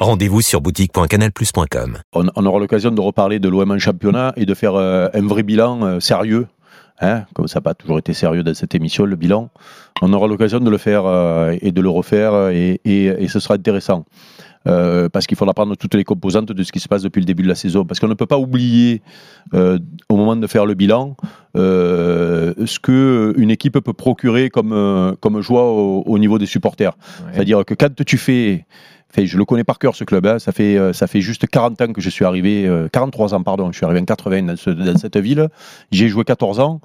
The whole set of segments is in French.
Rendez-vous sur boutique.canalplus.com. On, aura l'occasion de reparler de l'OM en championnat et de faire euh, un vrai bilan euh, sérieux. Hein, comme ça n'a pas toujours été sérieux dans cette émission, le bilan. On aura l'occasion de le faire euh, et de le refaire et, ce sera intéressant. Parce qu'il faudra prendre toutes les composantes de ce qui se passe depuis le début de la saison. Parce qu'on ne peut pas oublier, au moment de faire le bilan, euh, ce qu'une équipe peut procurer comme, euh, comme joie au, au niveau des supporters. C'est-à-dire que quand tu fais. Je le connais par cœur ce club, hein, ça, fait, euh, ça fait juste 40 ans que je suis arrivé, euh, 43 ans pardon, je suis arrivé en 80 dans, ce- dans cette ville, j'ai joué 14 ans,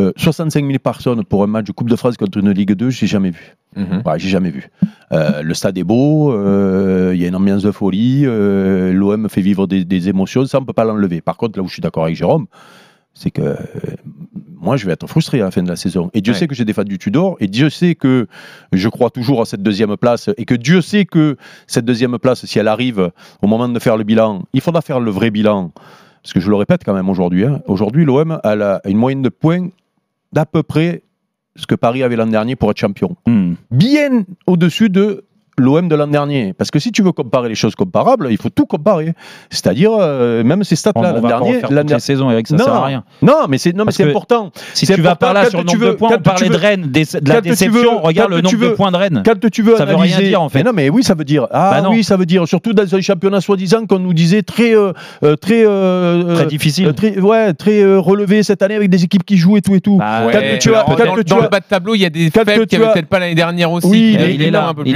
Euh, 65 000 personnes pour un match de Coupe de France contre une Ligue 2, j'ai jamais vu. Mhm. Ouais, j'ai jamais vu. Euh, le stade est beau, euh, il y a une ambiance de folie, euh, l'OM fait vivre des, des émotions, ça on peut pas l'enlever. Par contre, là où je suis d'accord avec Jérôme, c'est que euh, moi je vais être frustré à la fin de la saison. Et Dieu Ouais. sait que j'ai défendu Tudor, et Dieu sait que je crois toujours à cette deuxième place, et que Dieu sait que cette deuxième place, si elle arrive au moment de faire le bilan, il faudra faire le vrai bilan. Parce que je le répète quand même aujourd'hui, hein, aujourd'hui l'OM a une moyenne de points d'à peu près ce que Paris avait l'an dernier pour être champion Hmm. bien au-dessus de l'OM de l'an dernier. Parce que si tu veux comparer les choses comparables, il faut tout comparer. C'est-à-dire, euh, même ces stats-là, on l'an dernier. l'an toutes der- les saisons, Eric, ça non, sert à rien. non, mais c'est non, mais Parce c'est que important. Si tu vas par là sur le nombre de veux- points, on parlait de Rennes, des- de la déception. veux- Regarde le tu nombre de veux- points de Rennes. Quand tu veux Ça veut rien dire, en fait. Mais non, mais oui, ça veut dire. Ah Bah non. oui, ça veut dire. Surtout dans un championnat soi-disant qu'on nous disait très, euh, euh, très, euh, Très difficile. euh, très, ouais, très euh, relevé cette année avec des équipes qui jouent et tout et tout. Bah, Quand Ouais, tu as- alors, quand dans, le bas de tableau, il y a des quand faibles tu qui avaient as- peut-être pas l'année dernière aussi. Oui, il est- il est un là, peu plus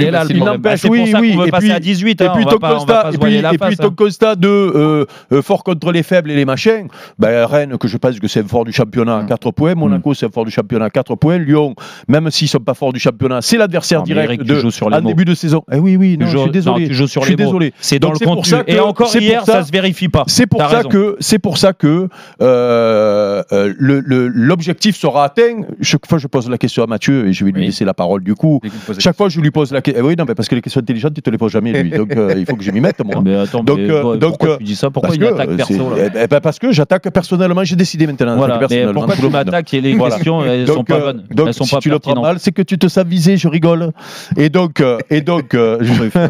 n'empêche, Bah, oui, oui, veut et puis- à 18. Et hein, puis, ton hein. constat de euh, euh, fort contre les faibles et les machins, ben, Rennes, que je pense que c'est fort du championnat à Mm. 4 points, Monaco, c'est fort du championnat à 4 points, Lyon, même s'ils sont pas forts du championnat, c'est l'adversaire direct de, sur les en mots. début de saison. Eh oui, oui, non, je suis désolé. non, tu joues sur je suis les désolé. C'est dans Donc, le contenu. que- Et encore hier, ça- ça se vérifie pas. C'est pour ça que c'est pour ça que euh, euh, l'objectif sera atteint. Chaque fois, je pose la question à Mathieu et je vais lui laisser la parole du coup. Chaque fois, je lui pose la question. oui, non, mais parce que les questions intelligentes, il te les pose jamais lui. Donc, euh, il faut que je m'y mette moi. Mais attends, Donc, mais euh, donc, pourquoi euh, tu dis ça Pourquoi que, attaque perso là eh ben, parce que j'attaque personnellement, j'ai décidé maintenant. Voilà, mais personnellement, pourquoi tu m'attaques et les Voilà. questions elles Donc, sont pas bonnes donc, Elles sont si pas tu le prends mal, c'est que tu te sens visé, je rigole. Et donc, et donc, je-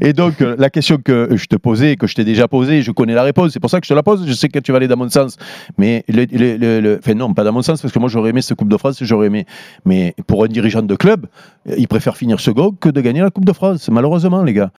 et donc la question que je te posais, que je t'ai déjà posée, je connais la réponse. C'est pour ça que je te la pose. Je sais que tu vas aller dans mon sens, mais le, le- le- enfin non, pas dans mon sens, parce que moi j'aurais aimé cette Coupe de France, j'aurais aimé. Mais pour un dirigeant de club, il préfère finir second que de gagner la Coupe Malheureusement, les gars.